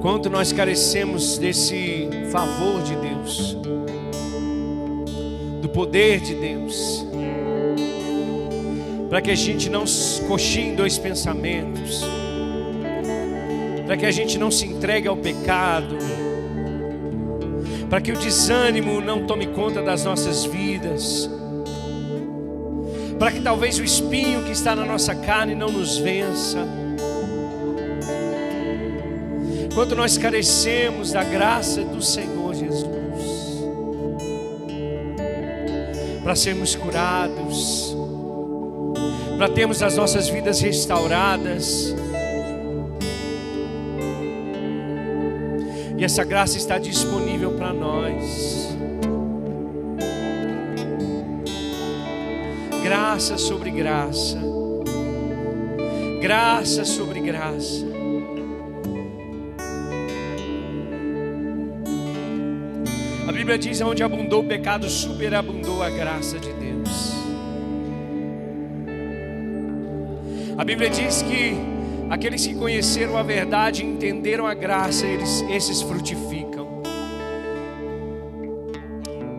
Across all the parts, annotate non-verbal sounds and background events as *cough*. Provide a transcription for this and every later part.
Quanto nós carecemos desse favor de Deus, do poder de Deus, para que a gente não coxinhe dois pensamentos, para que a gente não se entregue ao pecado, para que o desânimo não tome conta das nossas vidas, para que talvez o espinho que está na nossa carne não nos vença. Quanto nós carecemos da graça do Senhor Jesus, para sermos curados, para termos as nossas vidas restauradas. E essa graça está disponível para nós. Graça sobre graça. Graça sobre graça. Bíblia diz: onde abundou o pecado, superabundou a graça de Deus. A Bíblia diz que aqueles que conheceram a verdade, entenderam a graça, eles, esses frutificam.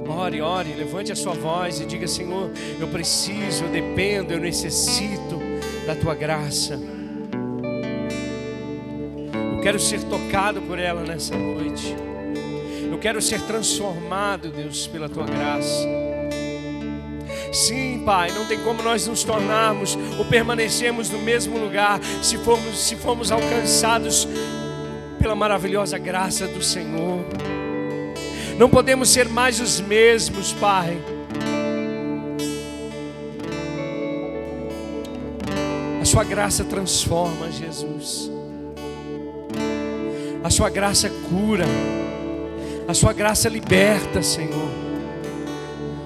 Ore, ore, levante a sua voz e diga: Senhor, eu preciso, eu dependo, eu necessito da tua graça. Eu quero ser tocado por ela nessa noite. Quero ser transformado, Deus, pela tua graça. Sim, Pai, não tem como nós nos tornarmos ou permanecermos no mesmo lugar se formos, se formos alcançados pela maravilhosa graça do Senhor. Não podemos ser mais os mesmos, Pai. A Sua graça transforma, Jesus. A Sua graça cura. A Sua graça liberta, Senhor.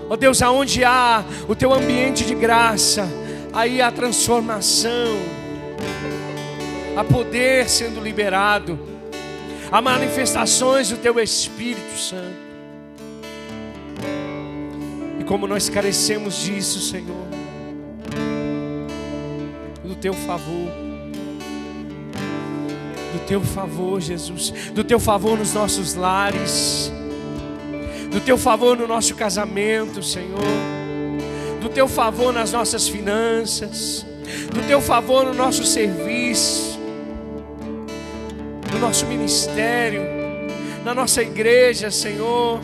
Ó oh Deus, aonde há o Teu ambiente de graça, aí há transformação, há poder sendo liberado, há manifestações do Teu Espírito Santo. E como nós carecemos disso, Senhor, do Teu favor, do Teu favor, Jesus, do Teu favor nos nossos lares do teu favor no nosso casamento, Senhor, do teu favor nas nossas finanças, do teu favor no nosso serviço, no nosso ministério, na nossa igreja, Senhor.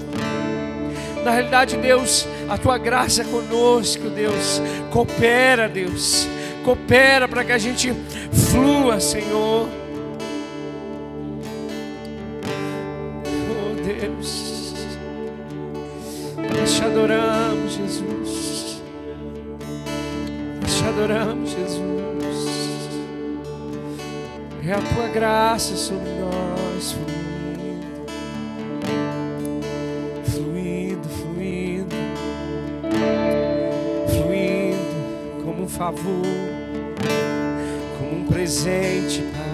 Na realidade, Deus, a tua graça conosco, Deus, coopera, Deus, coopera para que a gente flua, Senhor. Te adoramos, Jesus. Nós te adoramos, Jesus. É a tua graça sobre nós, fluindo, fluindo, fluindo, fluindo como um favor, como um presente, Pai.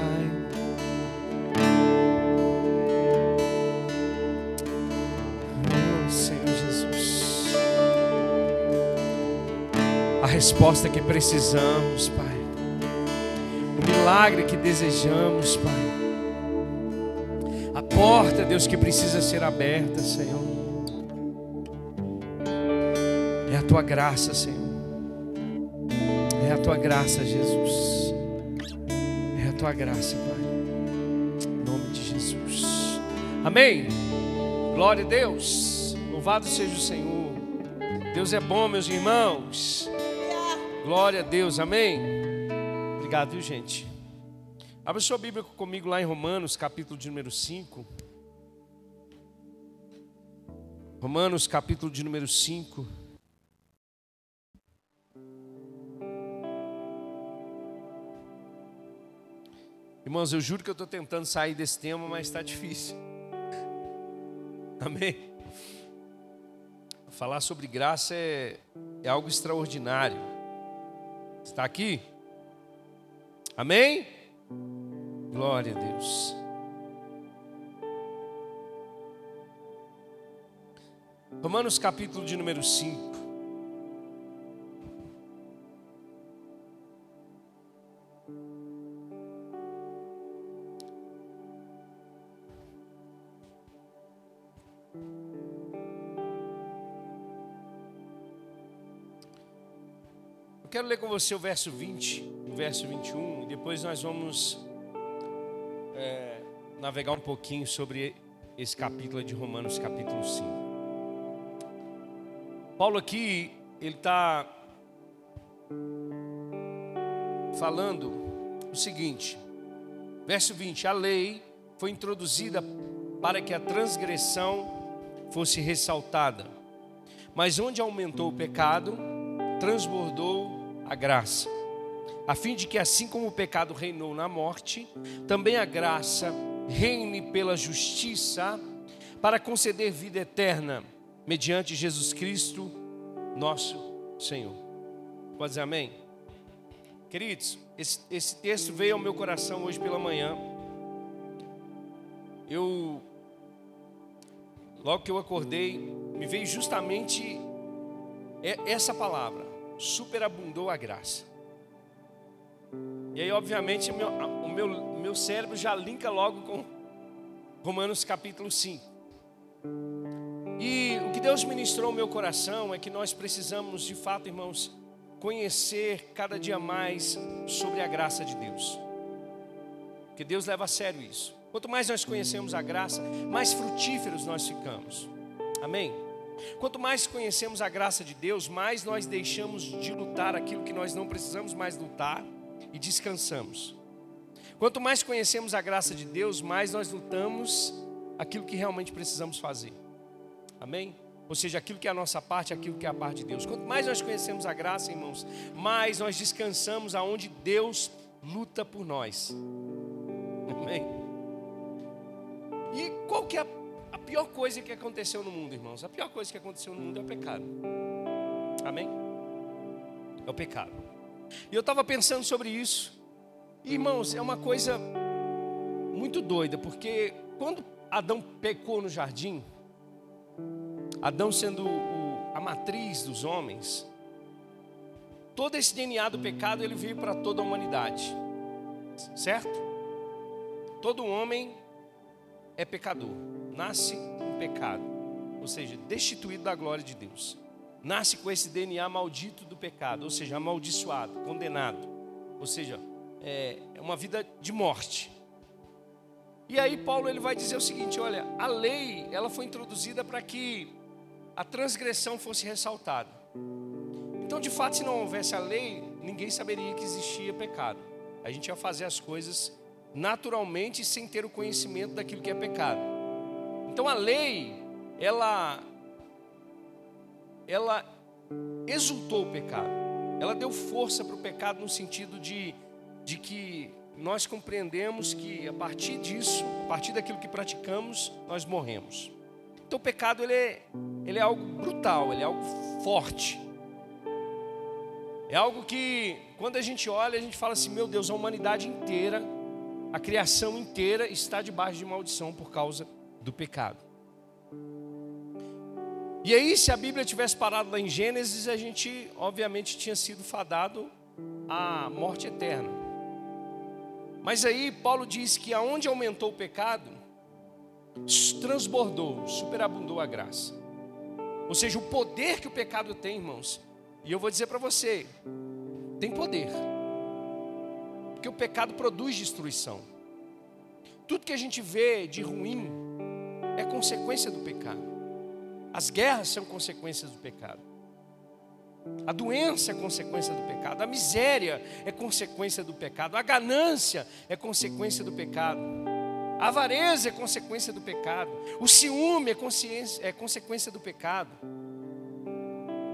Resposta que precisamos, Pai. O milagre que desejamos, Pai. A porta, Deus, que precisa ser aberta, Senhor. É a tua graça, Senhor. É a tua graça, Jesus. É a tua graça, Pai. Em nome de Jesus. Amém. Glória a Deus. Louvado seja o Senhor. Deus é bom, meus irmãos. Glória a Deus. Amém. Obrigado, viu, gente? Abra sua Bíblia comigo lá em Romanos, capítulo de número 5. Romanos, capítulo de número 5. Irmãos, eu juro que eu estou tentando sair desse tema, mas está difícil. *laughs* Amém? Falar sobre graça é, é algo extraordinário. Está aqui? Amém? Glória a Deus. Romanos capítulo de número 5. Quero ler com você o verso 20, o verso 21, e depois nós vamos é, navegar um pouquinho sobre esse capítulo de Romanos, capítulo 5. Paulo aqui, ele está falando o seguinte, verso 20: a lei foi introduzida para que a transgressão fosse ressaltada, mas onde aumentou o pecado, transbordou a graça, a fim de que, assim como o pecado reinou na morte, também a graça reine pela justiça, para conceder vida eterna, mediante Jesus Cristo, nosso Senhor. Pode dizer amém? Queridos, esse, esse texto veio ao meu coração hoje pela manhã. Eu, logo que eu acordei, me veio justamente essa palavra: superabundou a graça. E aí, obviamente, meu, o meu, meu cérebro já linka logo com Romanos capítulo 5. E o que Deus ministrou ao meu coração é que nós precisamos, de fato, irmãos, conhecer cada dia mais sobre a graça de Deus. Porque Deus leva a sério isso. Quanto mais nós conhecemos a graça, mais frutíferos nós ficamos. Amém? Quanto mais conhecemos a graça de Deus, mais nós deixamos de lutar aquilo que nós não precisamos mais lutar e descansamos. Quanto mais conhecemos a graça de Deus, mais nós lutamos aquilo que realmente precisamos fazer. Amém? Ou seja, aquilo que é a nossa parte, aquilo que é a parte de Deus. Quanto mais nós conhecemos a graça, irmãos, mais nós descansamos aonde Deus luta por nós. Amém? E qual que é a, a pior coisa que aconteceu no mundo, irmãos? A pior coisa que aconteceu no mundo é o pecado. Amém? É o pecado. E eu estava pensando sobre isso. Irmãos, é uma coisa muito doida, porque quando Adão pecou no jardim, Adão sendo a matriz dos homens, todo esse DNA do pecado ele veio para toda a humanidade, certo? Todo homem é pecador, nasce em pecado, ou seja, destituído da glória de Deus, nasce com esse DNA maldito do pecado, ou seja, amaldiçoado, condenado, ou seja, é, é uma vida de morte. E aí Paulo ele vai dizer o seguinte, olha, a lei ela foi introduzida para que a transgressão fosse ressaltada. Então, de fato, se não houvesse a lei, ninguém saberia que existia pecado. A gente ia fazer as coisas naturalmente sem ter o conhecimento daquilo que é pecado. Então, a lei, ela ela exultou o pecado. Ela deu força para o pecado no sentido de, de que nós compreendemos que a partir disso, a partir daquilo que praticamos, nós morremos. Então o pecado ele é, ele é algo brutal, ele é algo forte. É algo que quando a gente olha, a gente fala assim: meu Deus, a humanidade inteira, a criação inteira está debaixo de maldição por causa do pecado. E aí, se a Bíblia tivesse parado lá em Gênesis, a gente, obviamente, tinha sido fadado à morte eterna. Mas aí, Paulo diz que aonde aumentou o pecado, transbordou, superabundou a graça. Ou seja, o poder que o pecado tem, irmãos. E eu vou dizer para você, tem poder. Porque o pecado produz destruição. Tudo que a gente vê de ruim é consequência do pecado. As guerras são consequências do pecado. A doença é consequência do pecado. A miséria é consequência do pecado. A ganância é consequência do pecado. A avareza é consequência do pecado. O ciúme é, é consequência do pecado.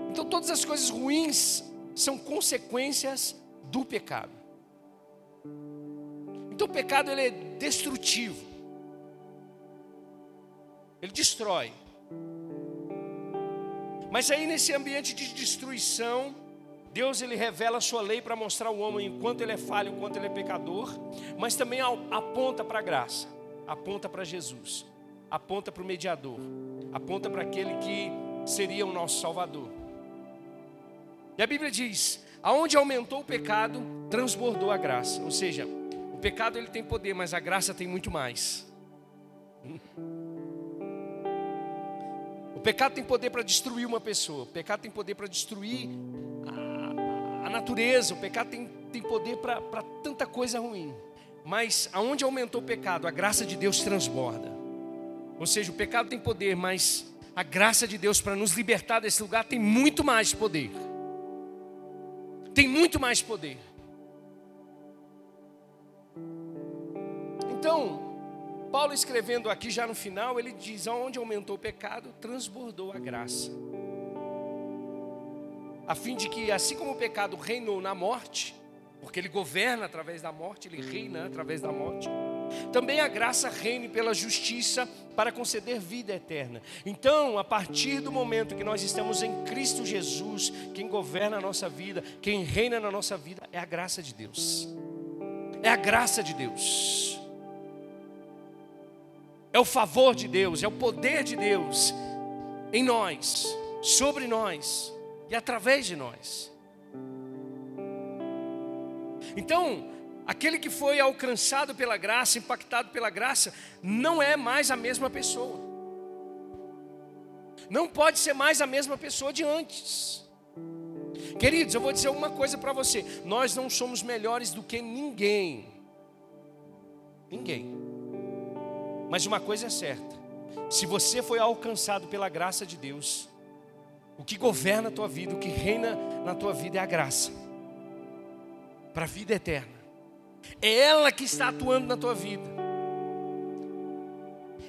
Então todas as coisas ruins são consequências do pecado. Então o pecado ele é destrutivo. Ele destrói. Mas aí nesse ambiente de destruição, Deus ele revela a sua lei para mostrar ao homem o quanto ele é falho, o quanto ele é pecador, mas também aponta para a graça aponta para Jesus, aponta para o mediador, aponta para aquele que seria o nosso Salvador. E a Bíblia diz: aonde aumentou o pecado, transbordou a graça. Ou seja, o pecado ele tem poder, mas a graça tem muito mais. Pecado tem poder para destruir uma pessoa. O pecado tem poder para destruir a, a natureza, o pecado tem, tem poder para tanta coisa ruim. Mas aonde aumentou o pecado, a graça de Deus transborda. Ou seja, o pecado tem poder, mas a graça de Deus para nos libertar desse lugar tem muito mais poder. Tem muito mais poder. Então, Paulo escrevendo aqui já no final, ele diz: aonde aumentou o pecado, transbordou a graça. A fim de que, assim como o pecado reinou na morte, porque ele governa através da morte, ele reina através da morte. Também a graça reine pela justiça para conceder vida eterna. Então, a partir do momento que nós estamos em Cristo Jesus, quem governa a nossa vida, quem reina na nossa vida é a graça de Deus. É a graça de Deus. É o favor de Deus, é o poder de Deus em nós, sobre nós e através de nós. Então, aquele que foi alcançado pela graça, impactado pela graça, não é mais a mesma pessoa. Não pode ser mais a mesma pessoa de antes. Queridos, eu vou dizer uma coisa para você: nós não somos melhores do que ninguém. Ninguém. Mas uma coisa é certa: se você foi alcançado pela graça de Deus, o que governa a tua vida, o que reina na tua vida é a graça para a vida eterna. É ela que está atuando na tua vida.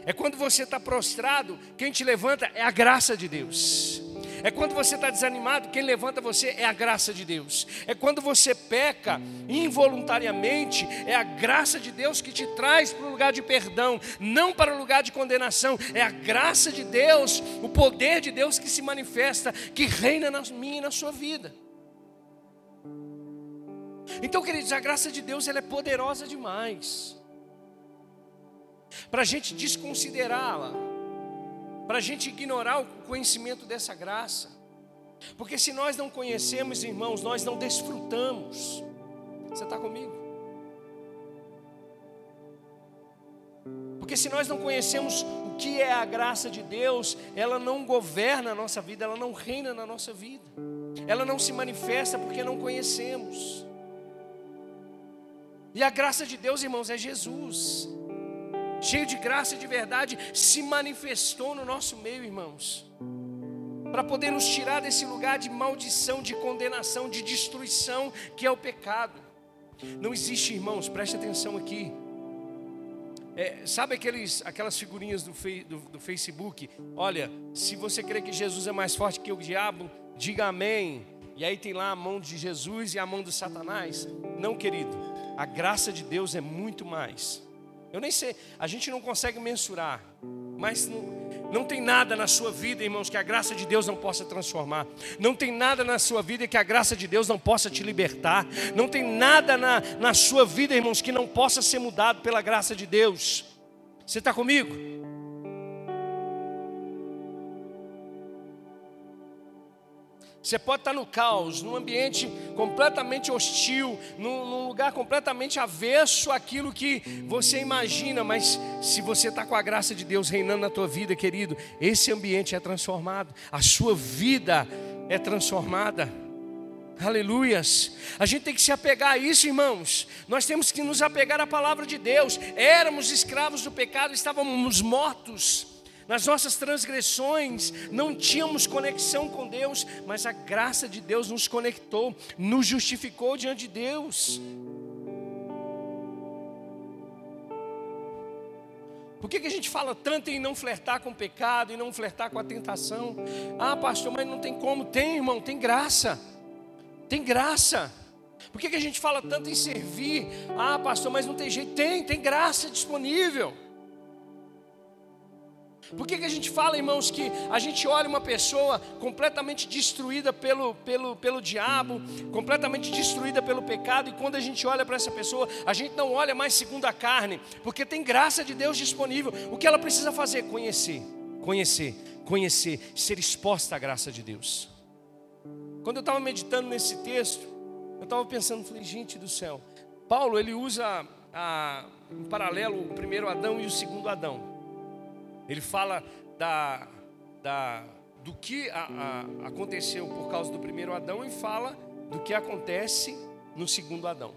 É quando você está prostrado, quem te levanta é a graça de Deus. É quando você está desanimado, quem levanta você é a graça de Deus. É quando você peca involuntariamente, é a graça de Deus que te traz para o lugar de perdão, não para o lugar de condenação. É a graça de Deus, o poder de Deus que se manifesta, que reina na minha e na sua vida. Então, queridos, a graça de Deus ela é poderosa demais. Para a gente desconsiderá-la, para a gente ignorar o conhecimento dessa graça. Porque se nós não conhecemos, irmãos, nós não desfrutamos. Você está comigo? Porque se nós não conhecemos o que é a graça de Deus, ela não governa a nossa vida, ela não reina na nossa vida, ela não se manifesta porque não conhecemos. E a graça de Deus, irmãos, é Jesus. Cheio de graça e de verdade, se manifestou no nosso meio, irmãos. Para poder nos tirar desse lugar de maldição, de condenação, de destruição que é o pecado. Não existe, irmãos, preste atenção aqui. É, sabe aqueles, aquelas figurinhas do, fei, do, do Facebook? Olha, se você crê que Jesus é mais forte que o diabo, diga amém. E aí tem lá a mão de Jesus e a mão do Satanás. Não, querido. A graça de Deus é muito mais. Eu nem sei, a gente não consegue mensurar, mas não, não tem nada na sua vida, irmãos, que a graça de Deus não possa transformar. Não tem nada na sua vida que a graça de Deus não possa te libertar. Não tem nada na, na sua vida, irmãos, que não possa ser mudado pela graça de Deus. Você está comigo? Você pode estar no caos, num ambiente completamente hostil, num, num, lugar completamente avesso àquilo que você imagina, mas se você está com a graça de Deus reinando na tua vida, querido, esse ambiente é transformado, a sua vida é transformada. Aleluias. A gente tem que se apegar a isso, irmãos. Nós temos que nos apegar à palavra de Deus. Éramos escravos do pecado, estávamos mortos nas nossas transgressões, não tínhamos conexão com Deus, mas a graça de Deus nos conectou, nos justificou diante de Deus. Por que, que a gente fala tanto em não flertar com o pecado, e não flertar com a tentação? Ah, pastor, mas não tem como. Tem, irmão, tem graça. Tem graça. Por que, que a gente fala tanto em servir? Ah, pastor, mas não tem jeito. Tem, tem graça disponível. Por que, que a gente fala, irmãos, que a gente olha uma pessoa completamente destruída pelo, pelo, pelo diabo, completamente destruída pelo pecado, e quando a gente olha para essa pessoa, a gente não olha mais segundo a carne, porque tem graça de Deus disponível. O que ela precisa fazer? Conhecer, conhecer, conhecer, ser exposta à graça de Deus. Quando eu estava meditando nesse texto, eu estava pensando, falei, gente do céu, Paulo ele usa a, em paralelo o primeiro Adão e o segundo Adão. Ele fala da, da, do que a, a, aconteceu por causa do primeiro Adão e fala do que acontece no segundo Adão.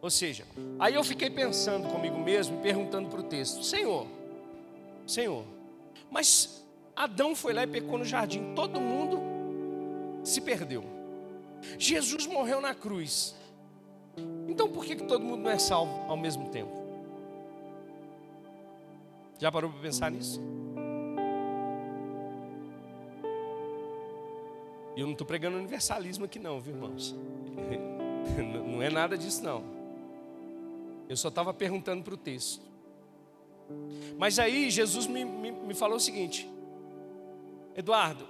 Ou seja, aí eu fiquei pensando comigo mesmo, perguntando para o texto: Senhor, Senhor, mas Adão foi lá e pecou no jardim, todo mundo se perdeu. Jesus morreu na cruz. Então por que, que todo mundo não é salvo ao mesmo tempo? Já parou para pensar nisso? E eu não estou pregando universalismo aqui, não, viu, irmãos? *laughs* Não é nada disso, não. Eu só estava perguntando para o texto. Mas aí Jesus me, me, me falou o seguinte: Eduardo,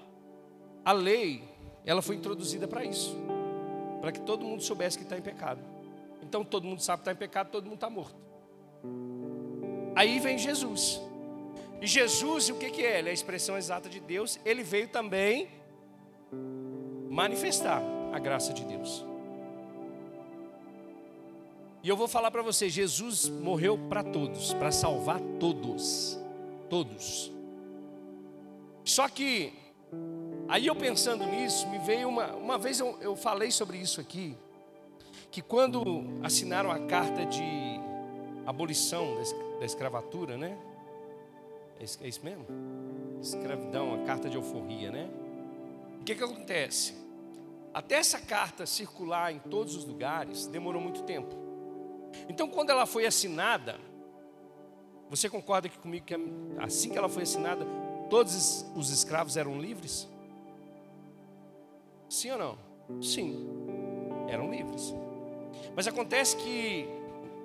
a lei, ela foi introduzida para isso para que todo mundo soubesse que está em pecado. Então todo mundo sabe que está em pecado, todo mundo está morto. Aí vem Jesus. E Jesus, o que, que é? Ele é a expressão exata de Deus. Ele veio também manifestar a graça de Deus. E eu vou falar para você: Jesus morreu para todos, para salvar todos. Todos. Só que, aí eu pensando nisso, me veio uma. Uma vez eu, eu falei sobre isso aqui, que quando assinaram a carta de abolição da escravatura, né? É isso mesmo? Escravidão, a carta de euforia, né? O que, que acontece? Até essa carta circular em todos os lugares, demorou muito tempo. Então, quando ela foi assinada, você concorda aqui comigo que assim que ela foi assinada, todos os escravos eram livres? Sim ou não? Sim, eram livres. Mas acontece que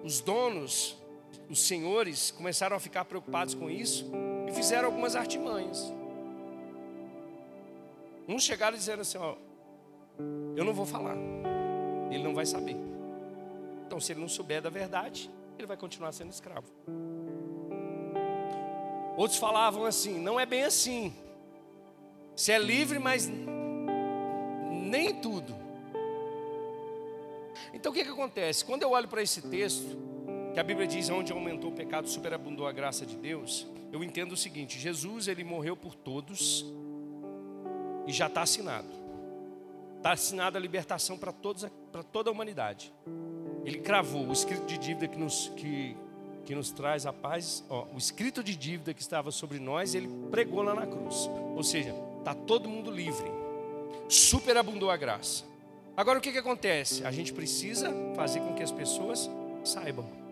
os donos, os senhores, começaram a ficar preocupados com isso e fizeram algumas artimanhas. Uns chegaram disseram assim: Ó, eu não vou falar, ele não vai saber. Então, se ele não souber da verdade, ele vai continuar sendo escravo. Outros falavam assim: não é bem assim. Você é livre, mas nem tudo. Então o que, que acontece? Quando eu olho para esse texto, que a Bíblia diz onde aumentou o pecado, superabundou a graça de Deus, eu entendo o seguinte: Jesus ele morreu por todos e já está assinado. Está assinada a libertação para toda a humanidade. Ele cravou o escrito de dívida que nos, que, que nos traz a paz, ó, o escrito de dívida que estava sobre nós, ele pregou lá na cruz. Ou seja, está todo mundo livre. Superabundou a graça. Agora o que, que acontece? A gente precisa fazer com que as pessoas saibam.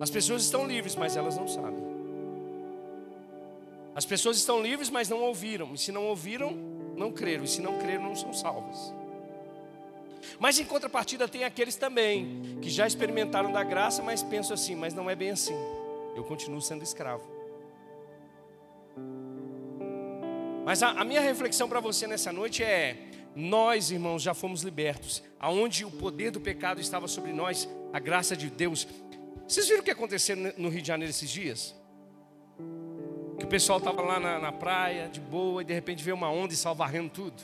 As pessoas estão livres, mas elas não sabem. As pessoas estão livres, mas não ouviram. E se não ouviram, não creram. E se não creram, não são salvas. Mas em contrapartida tem aqueles também que já experimentaram da graça, mas pensam assim, mas não é bem assim. Eu continuo sendo escravo. Mas a, a minha reflexão para você nessa noite é: nós, irmãos, já fomos libertos. Aonde o poder do pecado estava sobre nós, a graça de Deus. Vocês viram o que aconteceu no Rio de Janeiro esses dias? Que o pessoal estava lá na, na, praia, de boa, e de repente veio uma onda e salvarrendo tudo.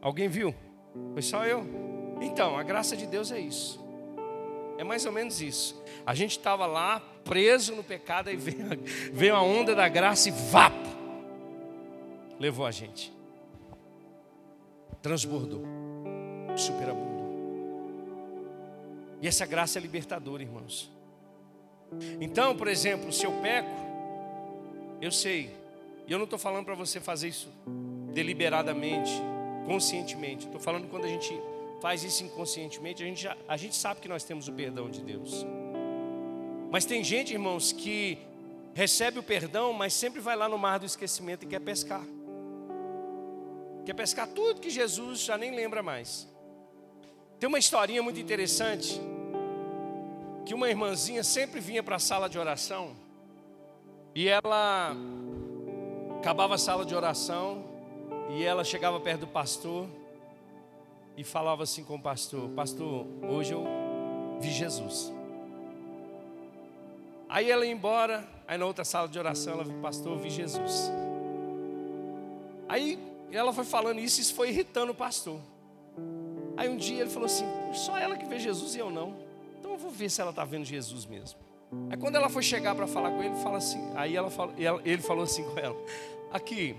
Alguém viu? Foi só eu. Então, a graça de Deus é isso. É mais ou menos isso. A gente estava lá, preso no pecado, e veio, veio a onda da graça e vapo. Levou a gente. Transbordou. Superabundou. E essa graça é libertadora, irmãos. Então, por exemplo, se eu peco, eu sei. E eu não estou falando para você fazer isso deliberadamente conscientemente. Estou falando quando a gente faz isso inconscientemente, a gente, já, a gente sabe que nós temos o perdão de Deus. Mas tem gente, irmãos, que recebe o perdão, mas sempre vai lá no mar do esquecimento e quer pescar. Quer pescar tudo que Jesus já nem lembra mais. Tem uma historinha muito interessante que uma irmãzinha sempre vinha para a sala de oração e ela acabava a sala de oração e ela chegava perto do pastor e falava assim com o pastor: Pastor, hoje eu vi Jesus. Aí ela ia embora, aí na outra sala de oração ela viu pastor, vi Jesus. Aí ela foi falando isso e isso foi irritando o pastor. Aí um dia ele falou assim: só ela que vê Jesus e eu não. Então eu vou ver se ela está vendo Jesus mesmo. Aí quando ela foi chegar para falar com ele, fala assim, aí ela, ele falou assim com ela: Aqui,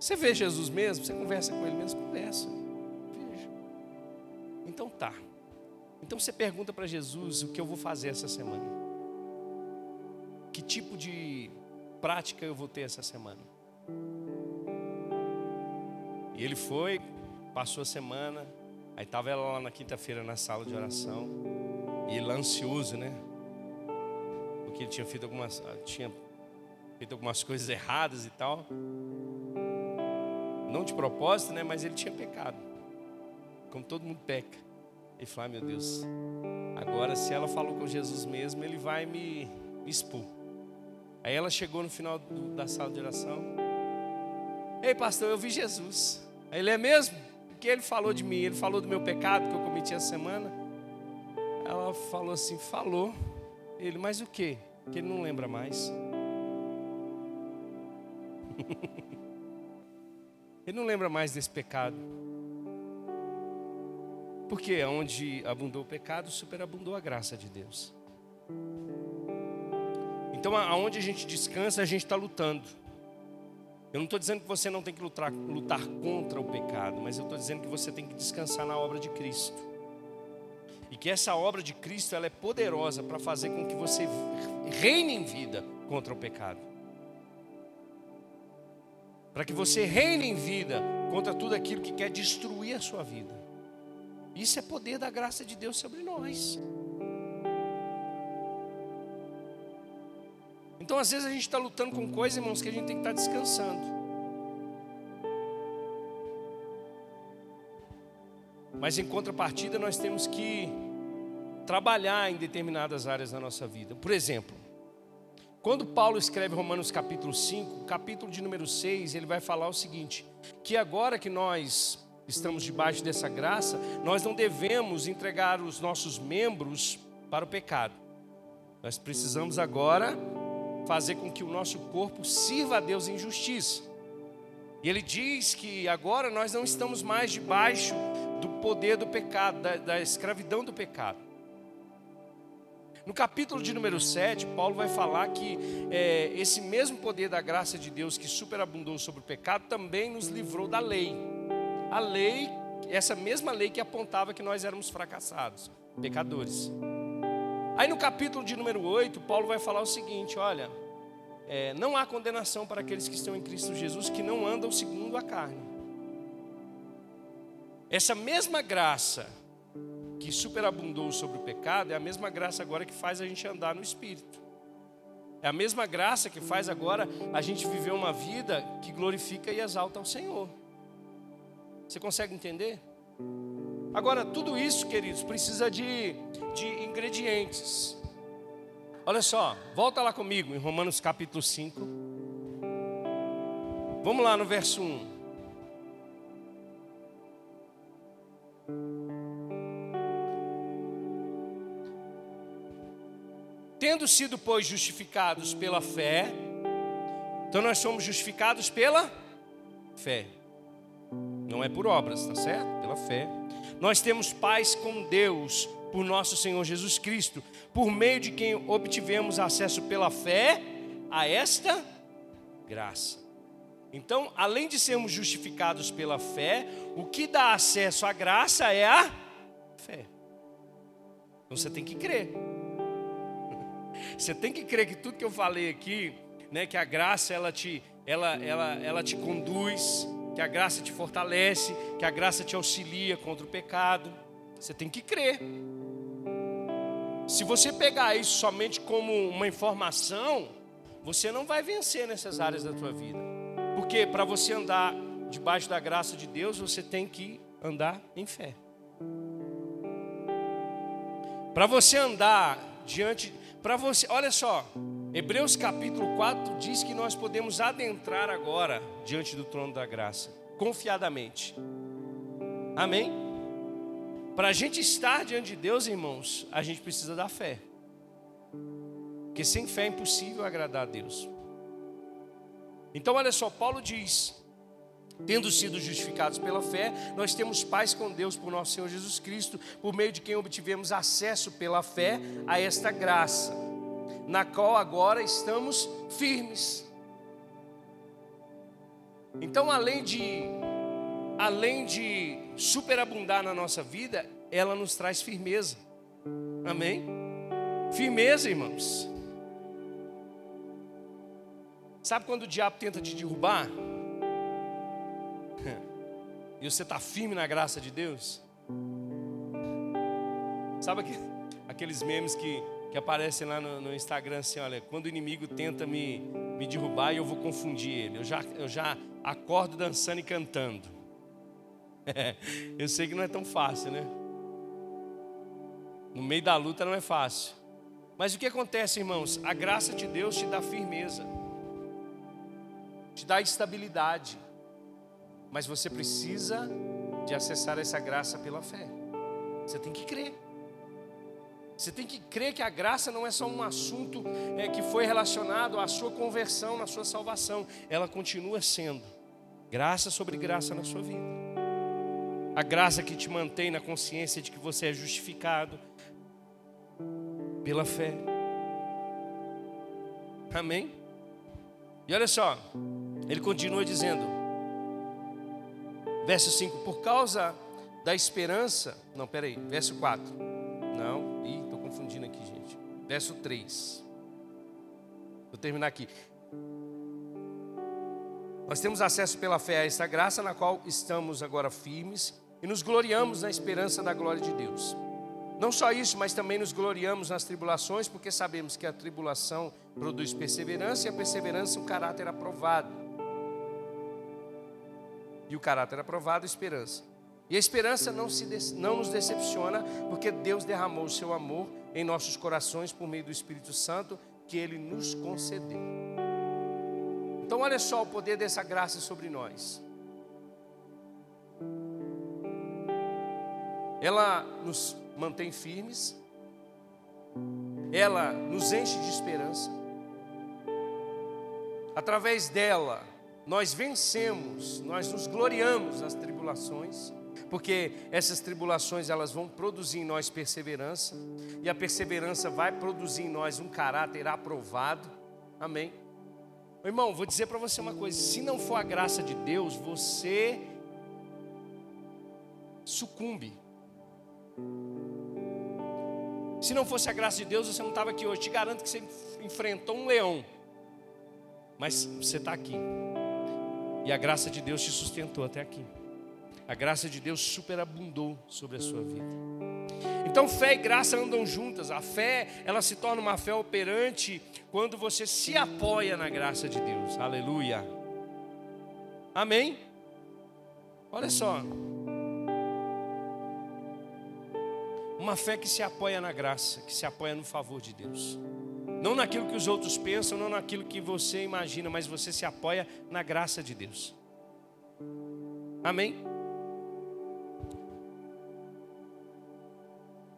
Você vê Jesus mesmo? Você conversa com ele mesmo? Conversa. Veja. Então tá. Então você pergunta para Jesus o que eu vou fazer essa semana. Que tipo de prática eu vou ter essa semana? E ele foi, passou a semana, aí estava ela lá na quinta-feira na sala de oração, e ele ansioso, né? Porque ele tinha feito algumas, tinha feito algumas coisas erradas e tal. Não de propósito, né? Mas ele tinha pecado. Como todo mundo peca. Ele falou: ah, meu Deus, agora se ela falou com Jesus mesmo, ele vai me, me expor. Aí ela chegou no final do, da sala de oração. Ei, pastor, eu vi Jesus. Aí ele é mesmo? O que ele falou de mim? Ele falou do meu pecado que eu cometi essa semana? Ela falou assim: falou. Ele, mas o que? Que ele não lembra mais. *laughs* ele não lembra mais desse pecado. Porque onde abundou o pecado, superabundou a graça de Deus. Então, aonde a gente descansa, a gente está lutando. Eu não estou dizendo que você não tem que lutar, lutar contra o pecado, mas eu estou dizendo que você tem que descansar na obra de Cristo. E que essa obra de Cristo ela é poderosa para fazer com que você reine em vida contra o pecado. Para que você reine em vida contra tudo aquilo que quer destruir a sua vida. Isso é poder da graça de Deus sobre nós. Então, às vezes, a gente está lutando com coisas, irmãos, que a gente tem que estar tá descansando. Mas, em contrapartida, nós temos que trabalhar em determinadas áreas da nossa vida. Por exemplo, quando Paulo escreve Romanos capítulo 5, capítulo de número 6, ele vai falar o seguinte: que agora que nós estamos debaixo dessa graça, nós não devemos entregar os nossos membros para o pecado. Nós precisamos agora fazer com que o nosso corpo sirva a Deus em justiça. E ele diz que agora nós não estamos mais debaixo do poder do pecado, da, da escravidão do pecado. No capítulo de número 7, Paulo vai falar que é, esse mesmo poder da graça de Deus que superabundou sobre o pecado também nos livrou da lei a lei, essa mesma lei que apontava que nós éramos fracassados, pecadores. Aí no capítulo de número 8, Paulo vai falar o seguinte: olha, é, não há condenação para aqueles que estão em Cristo Jesus que não andam segundo a carne. Essa mesma graça que superabundou sobre o pecado é a mesma graça agora que faz a gente andar no Espírito. É a mesma graça que faz agora a gente viver uma vida que glorifica e exalta ao Senhor. Você consegue entender? Agora, tudo isso, queridos, precisa de, de ingredientes. Olha só, volta lá comigo em Romanos capítulo 5. Vamos lá no verso 1. Tendo sido, pois, justificados pela fé, então nós somos justificados pela fé. Não é por obras, tá certo? Pela fé. Nós temos paz com Deus por nosso Senhor Jesus Cristo, por meio de quem obtivemos acesso pela fé a esta graça. Então, além de sermos justificados pela fé, o que dá acesso à graça é a fé. Então você tem que crer. *laughs* Você tem que crer que tudo que eu falei aqui, né, que a graça ela te, ela, ela, ela te conduz, que a graça te fortalece, que a graça te auxilia contra o pecado. Você tem que crer. Se você pegar isso somente como uma informação, você não vai vencer nessas áreas da tua vida. Porque para você andar debaixo da graça de Deus, você tem que andar em fé. Para você andar diante, para você, olha só, Hebreus capítulo 4 diz que nós podemos adentrar agora diante do trono da graça, confiadamente. Amém? Para a gente estar diante de Deus, irmãos, a gente precisa da fé. Porque sem fé é impossível agradar a Deus. Então, olha só, Paulo diz: Tendo sido justificados pela fé, nós temos paz com Deus por nosso Senhor Jesus Cristo, por meio de quem obtivemos acesso pela fé a esta graça na qual agora estamos firmes. Então, além de além de superabundar na nossa vida, ela nos traz firmeza. Amém? Firmeza, irmãos. Sabe quando o diabo tenta te derrubar? *laughs* E você está firme na graça de Deus? Sabe aqueles memes que, que aparecem lá no, no Instagram assim, olha, quando o inimigo tenta me, me derrubar eu vou confundir ele. Eu já, eu já acordo dançando e cantando. *laughs* eu sei que não é tão fácil, né? No meio da luta não é fácil. Mas o que acontece, irmãos? A graça de Deus te dá firmeza, te dá estabilidade. Mas você precisa de acessar essa graça pela fé. Você tem que crer. Você tem que crer que a graça não é só um assunto é, que foi relacionado à sua conversão, na sua salvação. Ela continua sendo graça sobre graça na sua vida. A graça que te mantém na consciência de que você é justificado pela fé. Amém? E olha só, ele continua dizendo, verso 5: Por causa da esperança, não, peraí, verso 4, não, ih, estou confundindo aqui, gente, verso 3, vou terminar aqui. Nós temos acesso pela fé a esta graça na qual estamos agora firmes e nos gloriamos na esperança da glória de Deus. Não só isso, mas também nos gloriamos nas tribulações, porque sabemos que a tribulação produz perseverança e a perseverança um caráter aprovado. E o caráter aprovado, esperança. E a esperança não, se, não nos decepciona, porque Deus derramou o seu amor em nossos corações por meio do Espírito Santo que Ele nos concedeu. Então, olha só o poder dessa graça sobre nós. Ela nos mantém firmes, ela nos enche de esperança. Através dela, nós vencemos, nós nos gloriamos nas tribulações, porque essas tribulações elas vão produzir em nós perseverança, e a perseverança vai produzir em nós um caráter aprovado. Amém. Meu irmão, vou dizer para você uma coisa: se não for a graça de Deus, você sucumbe se não fosse a graça de Deus, você não estava aqui hoje. Te garanto que você enfrentou um leão. Mas você está aqui. E a graça de Deus te sustentou até aqui. A graça de Deus superabundou sobre a sua vida. Então fé e graça andam juntas. A fé, ela se torna uma fé operante quando você se apoia na graça de Deus. Aleluia. Amém. Olha só. Uma fé que se apoia na graça, que se apoia no favor de Deus. Não naquilo que os outros pensam, não naquilo que você imagina, mas você se apoia na graça de Deus. Amém?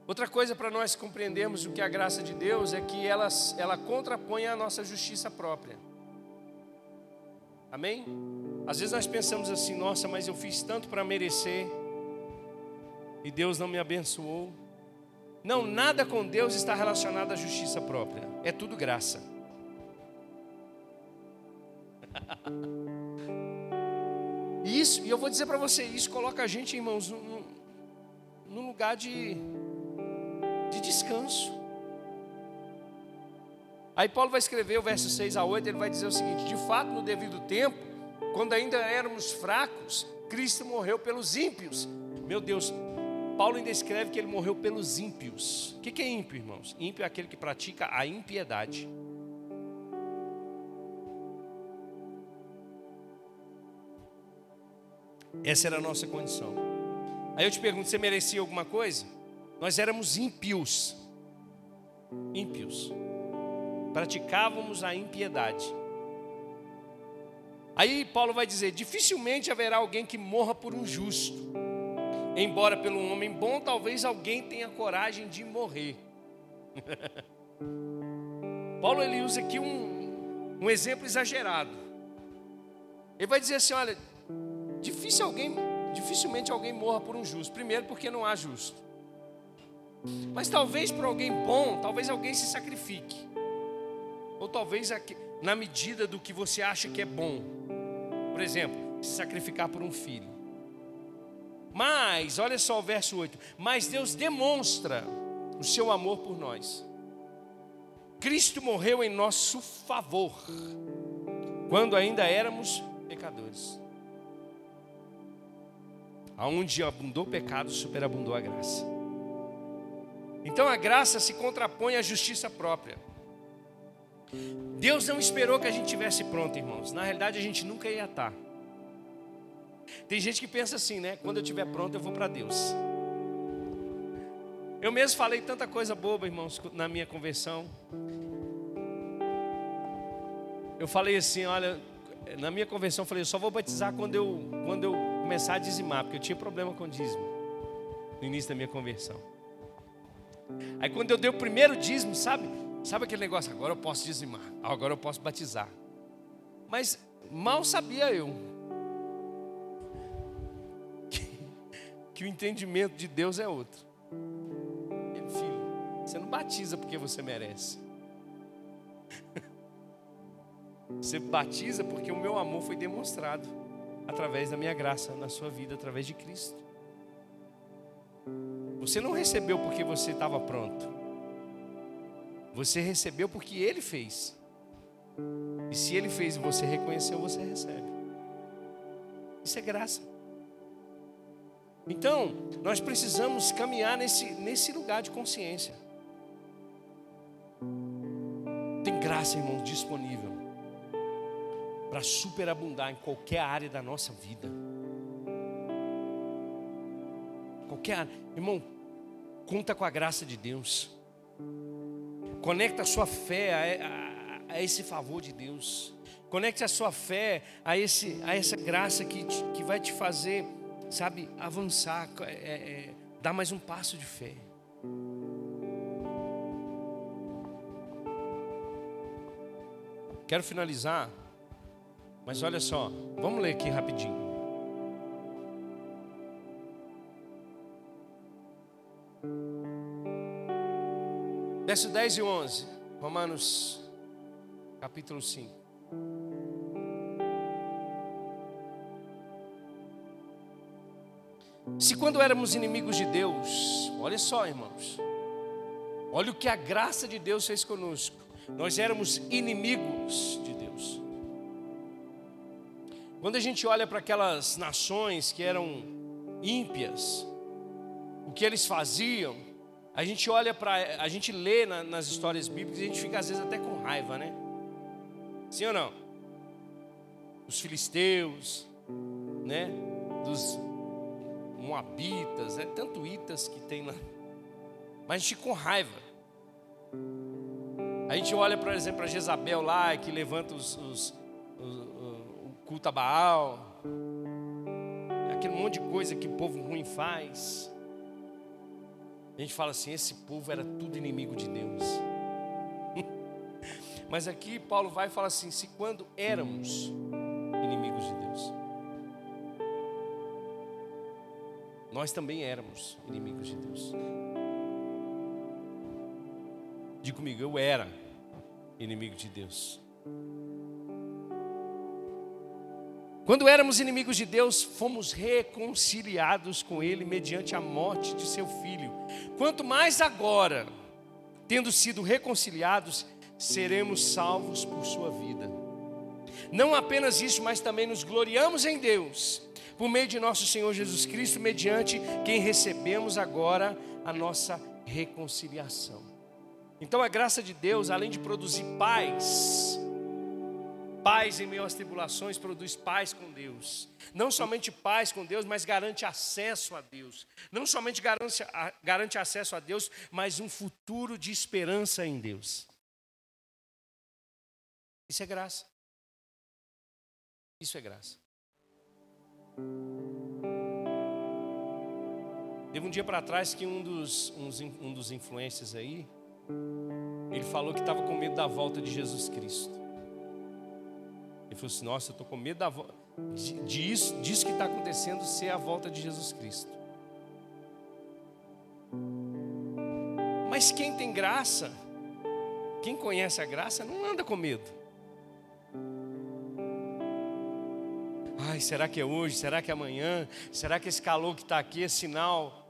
Outra coisa para nós compreendermos o que é a graça de Deus é que ela, ela contrapõe a nossa justiça própria. Amém? Às vezes nós pensamos assim, nossa, mas eu fiz tanto para merecer e Deus não me abençoou. Não, nada com Deus está relacionado à justiça própria. É tudo graça. *laughs* Isso, e eu vou dizer para você, isso coloca a gente, irmãos, num, num lugar de, de descanso. Aí Paulo vai escrever o verso 6 a 8, ele vai dizer o seguinte: De fato, no devido tempo, quando ainda éramos fracos, Cristo morreu pelos ímpios. Meu Deus, Paulo ainda escreve que ele morreu pelos ímpios. O que é ímpio, irmãos? Ímpio é aquele que pratica a impiedade. Essa era a nossa condição. Aí eu te pergunto: você merecia alguma coisa? Nós éramos ímpios. Ímpios. Praticávamos a impiedade. Aí Paulo vai dizer: dificilmente haverá alguém que morra por um justo. Embora pelo homem bom, talvez alguém tenha coragem de morrer. *laughs* Paulo ele usa aqui um, um exemplo exagerado. Ele vai dizer assim: olha, difícil alguém, dificilmente alguém morra por um justo. Primeiro, porque não há justo. Mas talvez por alguém bom, talvez alguém se sacrifique. Ou talvez na medida do que você acha que é bom. Por exemplo, se sacrificar por um filho. Mas, olha só o verso 8: Mas Deus demonstra o seu amor por nós. Cristo morreu em nosso favor, quando ainda éramos pecadores. Aonde abundou o pecado, superabundou a graça. Então a graça se contrapõe à justiça própria. Deus não esperou que a gente tivesse pronto, irmãos. Na realidade, a gente nunca ia estar. Tem gente que pensa assim, né? Quando eu estiver pronto, eu vou para Deus. Eu mesmo falei tanta coisa boba, irmãos, na minha conversão. Eu falei assim, olha, na minha conversão eu falei, eu só vou batizar quando eu, quando eu começar a dizimar, porque eu tinha problema com dízimo no início da minha conversão. Aí quando eu dei o primeiro dízimo, sabe? Sabe aquele negócio, agora eu posso dizimar, agora eu posso batizar. Mas mal sabia eu que o entendimento de Deus é outro. Ele, filho, você não batiza porque você merece. *laughs* Você batiza porque o meu amor foi demonstrado através da minha graça na sua vida, através de Cristo. Você não recebeu porque você estava pronto. Você recebeu porque Ele fez. E se Ele fez e você reconheceu, você recebe. Isso é graça. Então, nós precisamos caminhar nesse, nesse lugar de consciência. Tem graça, irmão, disponível para superabundar em qualquer área da nossa vida. Qualquer área. Irmão, conta com a graça de Deus. Conecta a sua fé a, a, a esse favor de Deus. Conecte a sua fé a, esse, a essa graça que, que vai te fazer, sabe, avançar, é, é, dar mais um passo de fé. Quero finalizar mas olha só, vamos ler aqui rapidinho. Verso 10 e 11, Romanos capítulo 5. Se quando éramos inimigos de Deus, olha só, irmãos, olha o que a graça de Deus fez conosco. Nós éramos inimigos de quando a gente olha para aquelas nações que eram ímpias, o que eles faziam, a gente olha para, a gente lê na, nas histórias bíblicas e a gente fica às vezes até com raiva, né? Sim ou não? Os filisteus, né? Dos moabitas, é tanto itas que tem lá. Mas a gente com raiva. A gente olha, por exemplo, para Jezabel lá, que levanta os, os, os culto a Baal, aquele monte de coisa que o povo ruim faz. A gente fala assim: esse povo era tudo inimigo de Deus. *laughs* Mas aqui Paulo vai e fala assim: se quando éramos inimigos de Deus, nós também éramos inimigos de Deus. Diga comigo, eu era inimigo de Deus. Quando éramos inimigos de Deus, fomos reconciliados com Ele mediante a morte de seu filho. Quanto mais agora, tendo sido reconciliados, seremos salvos por sua vida. Não apenas isso, mas também nos gloriamos em Deus, por meio de nosso Senhor Jesus Cristo, mediante quem recebemos agora a nossa reconciliação. Então a graça de Deus, além de produzir paz, Paz em meio às tribulações produz paz com Deus. Não somente paz com Deus, mas garante acesso a Deus. Não somente garante, garante acesso a Deus, mas um futuro de esperança em Deus. Isso é graça. Isso é graça. Teve um dia para trás que um dos, uns, um dos influencers aí, ele falou que estava com medo da volta de Jesus Cristo. Ele falou assim: Nossa, eu estou com medo da de, disso, disso que está acontecendo ser a volta de Jesus Cristo. Mas quem tem graça, quem conhece a graça, não anda com medo. Ai, será que é hoje? Será que é amanhã? Será que esse calor que está aqui é sinal?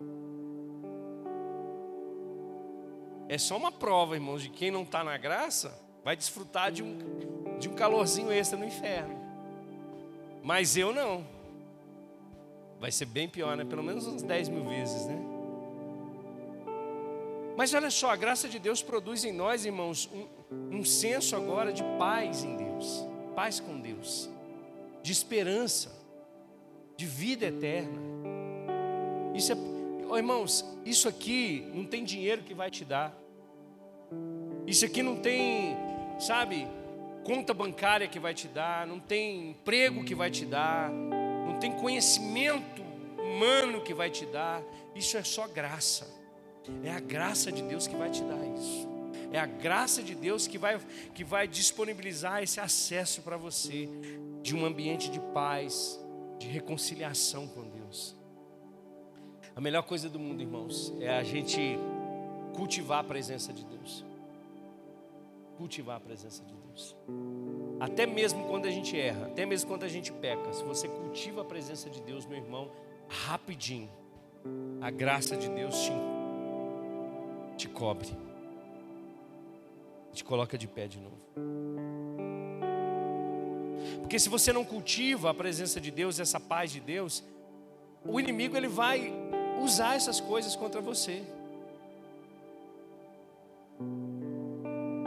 É só uma prova, irmãos, de quem não está na graça vai desfrutar de um, de um calorzinho extra no inferno. Mas eu não. Vai ser bem pior, né? Pelo menos uns 10 mil vezes, né? Mas olha só, a graça de Deus produz em nós, irmãos, um, um senso agora de paz em Deus, paz com Deus de esperança, de vida eterna. Isso é, oh, irmãos, isso aqui não tem dinheiro que vai te dar. Isso aqui não tem, sabe, conta bancária que vai te dar, não tem emprego que vai te dar, não tem conhecimento humano que vai te dar. Isso é só graça. É a graça de Deus que vai te dar isso. É a graça de Deus que vai, que vai disponibilizar esse acesso para você de um ambiente de paz, de reconciliação com Deus. A melhor coisa do mundo, irmãos, é a gente cultivar a presença de Deus. Cultivar a presença de Deus. Até mesmo quando a gente erra, até mesmo quando a gente peca, se você cultiva a presença de Deus, meu irmão, rapidinho, a graça de Deus te, te cobre, te coloca de pé de novo. Porque se você não cultiva a presença de Deus, essa paz de Deus, o inimigo ele vai usar essas coisas contra você.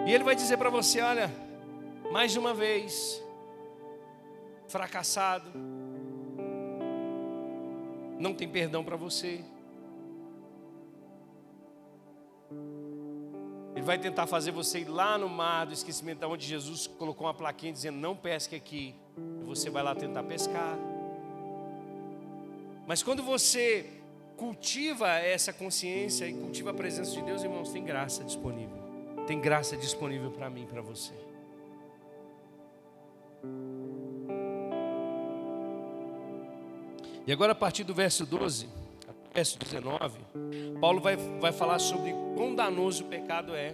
E ele vai dizer para você, olha, mais uma vez, fracassado, não tem perdão para você. Ele vai tentar fazer você ir lá no mar do esquecimento, onde Jesus colocou uma plaquinha dizendo: Não pesque aqui. Você vai lá tentar pescar. Mas quando você cultiva essa consciência e cultiva a presença de Deus, irmãos, tem graça disponível. Tem graça disponível para mim, para você. E agora, a partir do verso 12 verso 19, Paulo vai, vai falar sobre quão danoso o pecado é,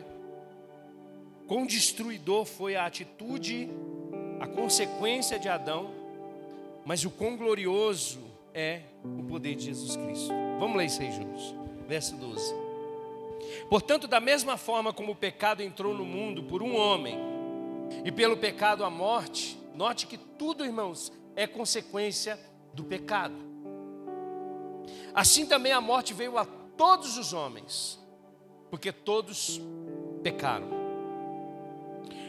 quão destruidor foi a atitude, a consequência de Adão, mas o quão glorioso é o poder de Jesus Cristo. Vamos ler isso aí juntos. Verso 12. Portanto, da mesma forma como o pecado entrou no mundo por um homem, e pelo pecado a morte, note que tudo, irmãos, é consequência do pecado. Assim também a morte veio a todos os homens, porque todos pecaram.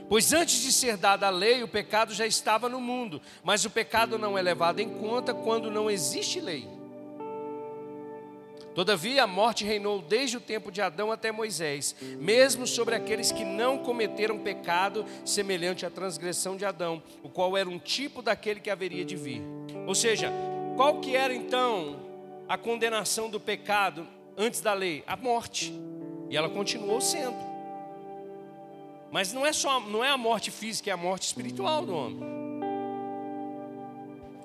Pois antes de ser dada a lei, o pecado já estava no mundo, mas o pecado não é levado em conta quando não existe lei. Todavia, a morte reinou desde o tempo de Adão até Moisés, mesmo sobre aqueles que não cometeram pecado semelhante à transgressão de Adão, o qual era um tipo daquele que haveria de vir. Ou seja, qual que era então a condenação do pecado antes da lei? A morte. E ela continuou sendo. Mas não é só, não é a morte física, é a morte espiritual do homem.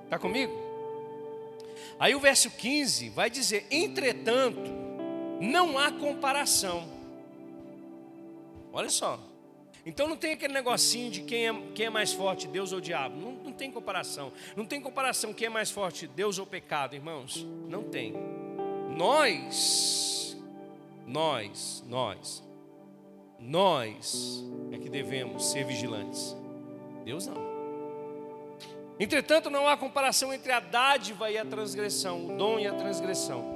Está comigo? Aí o verso 15 vai dizer: entretanto, não há comparação. Olha só. Então não tem aquele negocinho de quem é, quem é mais forte, Deus ou diabo. Não, não tem comparação. Não tem comparação quem é mais forte, Deus ou pecado, irmãos. Não tem. Nós, nós, nós, nós é que devemos ser vigilantes. Deus não. Entretanto, não há comparação entre a dádiva e a transgressão, o dom e a transgressão.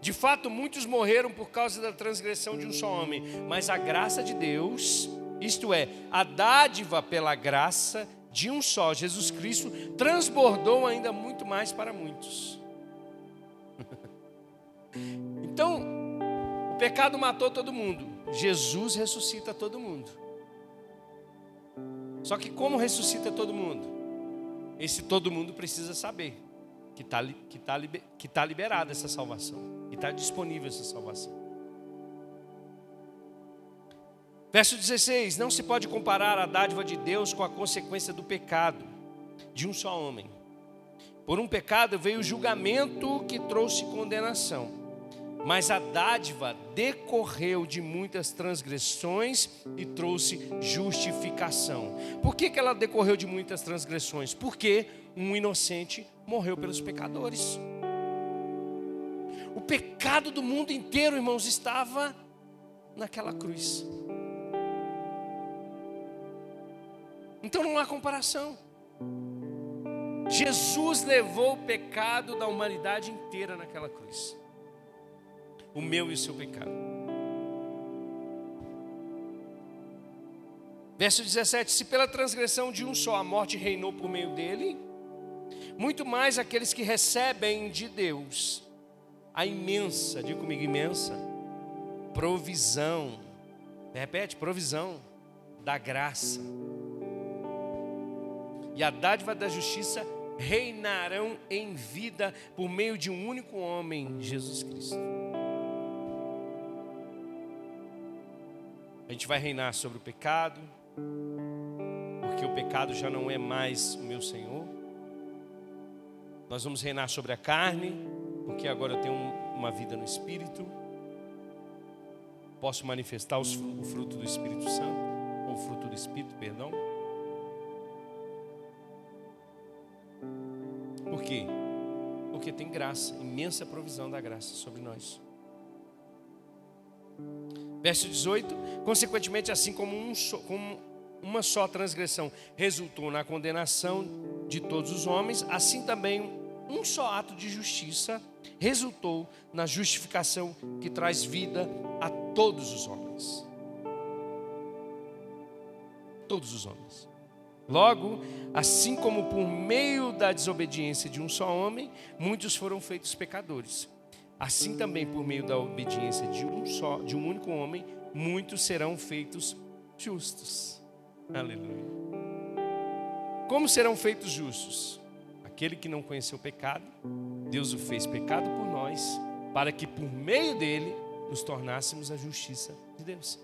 De fato, muitos morreram por causa da transgressão de um só homem, mas a graça de Deus, isto é, a dádiva pela graça de um só, Jesus Cristo, transbordou ainda muito mais para muitos. *laughs* então, o pecado matou todo mundo, Jesus ressuscita todo mundo. Só que, como ressuscita todo mundo? Esse todo mundo precisa saber que está que tá, que tá liberada essa salvação e está disponível essa salvação. Verso 16: Não se pode comparar a dádiva de Deus com a consequência do pecado de um só homem. Por um pecado veio o julgamento que trouxe condenação. mas a dádiva decorreu de muitas transgressões e trouxe justificação. Por que, que ela decorreu de muitas transgressões? Porque um inocente morreu pelos pecadores. O pecado do mundo inteiro, irmãos, estava naquela cruz. Então não há comparação. Jesus levou o pecado da humanidade inteira naquela cruz. O meu e o seu pecado. Verso 17: Se pela transgressão de um só a morte reinou por meio dele, muito mais aqueles que recebem de Deus a imensa, diga comigo, imensa provisão. Repete, provisão da graça. E a dádiva da justiça reinarão em vida por meio de um único homem, Jesus Cristo. A gente vai reinar sobre o pecado, porque o pecado já não é mais o meu Senhor. Nós vamos reinar sobre a carne, porque agora eu tenho uma vida no Espírito. Posso manifestar o fruto do Espírito Santo, ou o fruto do Espírito, perdão. Por quê? Porque tem graça, imensa provisão da graça sobre nós. Verso 18: Consequentemente, assim como, um como uma só transgressão resultou na condenação de todos os homens, assim também um só ato de justiça resultou na justificação que traz vida a todos os homens. Todos os homens. Logo, assim como por meio da desobediência de um só homem, muitos foram feitos pecadores, assim também por meio da obediência de um só, de um único homem, muitos serão feitos justos. Aleluia. Como serão feitos justos? Aquele que não conheceu o pecado, Deus o fez pecado por nós, para que por meio dele nos tornássemos a justiça de Deus.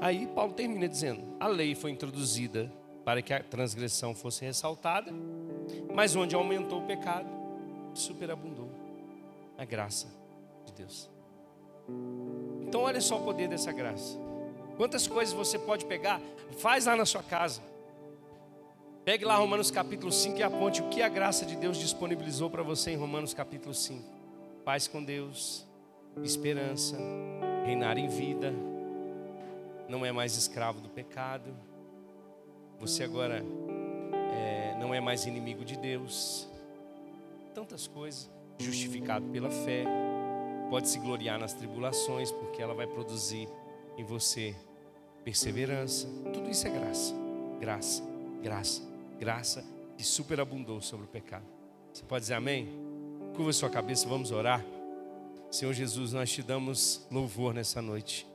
Aí Paulo termina dizendo: a lei foi introduzida para que a transgressão fosse ressaltada, mas onde aumentou o pecado, superabundou a graça de Deus. Então, olha só o poder dessa graça. Quantas coisas você pode pegar, faz lá na sua casa. Pegue lá Romanos capítulo 5 e aponte o que a graça de Deus disponibilizou para você em Romanos capítulo 5. Paz com Deus, esperança, reinar em vida, não é mais escravo do pecado, você agora é, não é mais inimigo de Deus, tantas coisas, justificado pela fé, pode se gloriar nas tribulações, porque ela vai produzir em você perseverança, tudo isso é graça, graça, graça, graça que superabundou sobre o pecado. Você pode dizer amém? Curva sua cabeça, vamos orar. Senhor Jesus, nós te damos louvor nessa noite.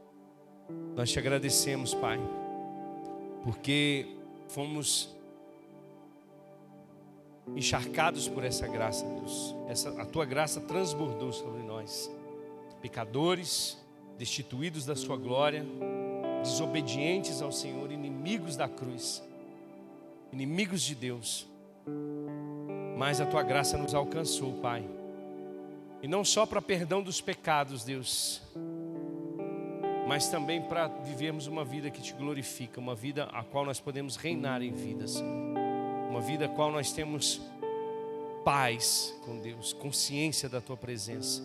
Nós te agradecemos, Pai, porque fomos encharcados por essa graça, Deus. Essa, a tua graça transbordou sobre nós, pecadores, destituídos da sua glória, desobedientes ao Senhor, inimigos da cruz, inimigos de Deus. Mas a tua graça nos alcançou, Pai. E não só para perdão dos pecados, Deus, mas também para vivermos uma vida que te glorifica, uma vida a qual nós podemos reinar em vida, Senhor. Uma vida a qual nós temos paz com Deus, consciência da tua presença.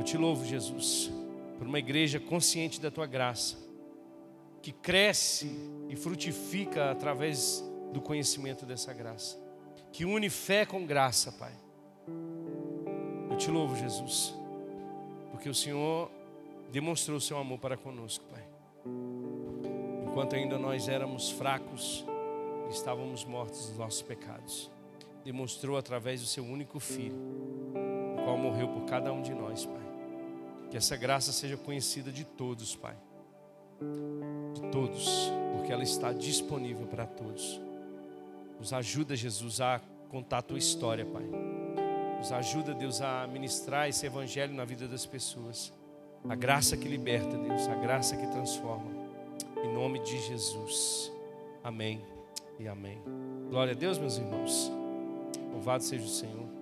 Eu te louvo, Jesus, por uma igreja consciente da tua graça, que cresce e frutifica através do conhecimento dessa graça, que une fé com graça, Pai. Eu te louvo, Jesus, porque o Senhor demonstrou o seu amor para conosco, Pai. Enquanto ainda nós éramos fracos, estávamos mortos dos nossos pecados, demonstrou através do seu único filho, o qual morreu por cada um de nós, Pai. Que essa graça seja conhecida de todos, Pai. De todos, porque ela está disponível para todos. Nos ajuda, Jesus, a contar a tua história, Pai. Nos ajuda, Deus, a ministrar esse evangelho na vida das pessoas. A graça que liberta, Deus, a graça que transforma. Em nome de Jesus. Amém e amém. Glória a Deus, meus irmãos. Louvado seja o Senhor.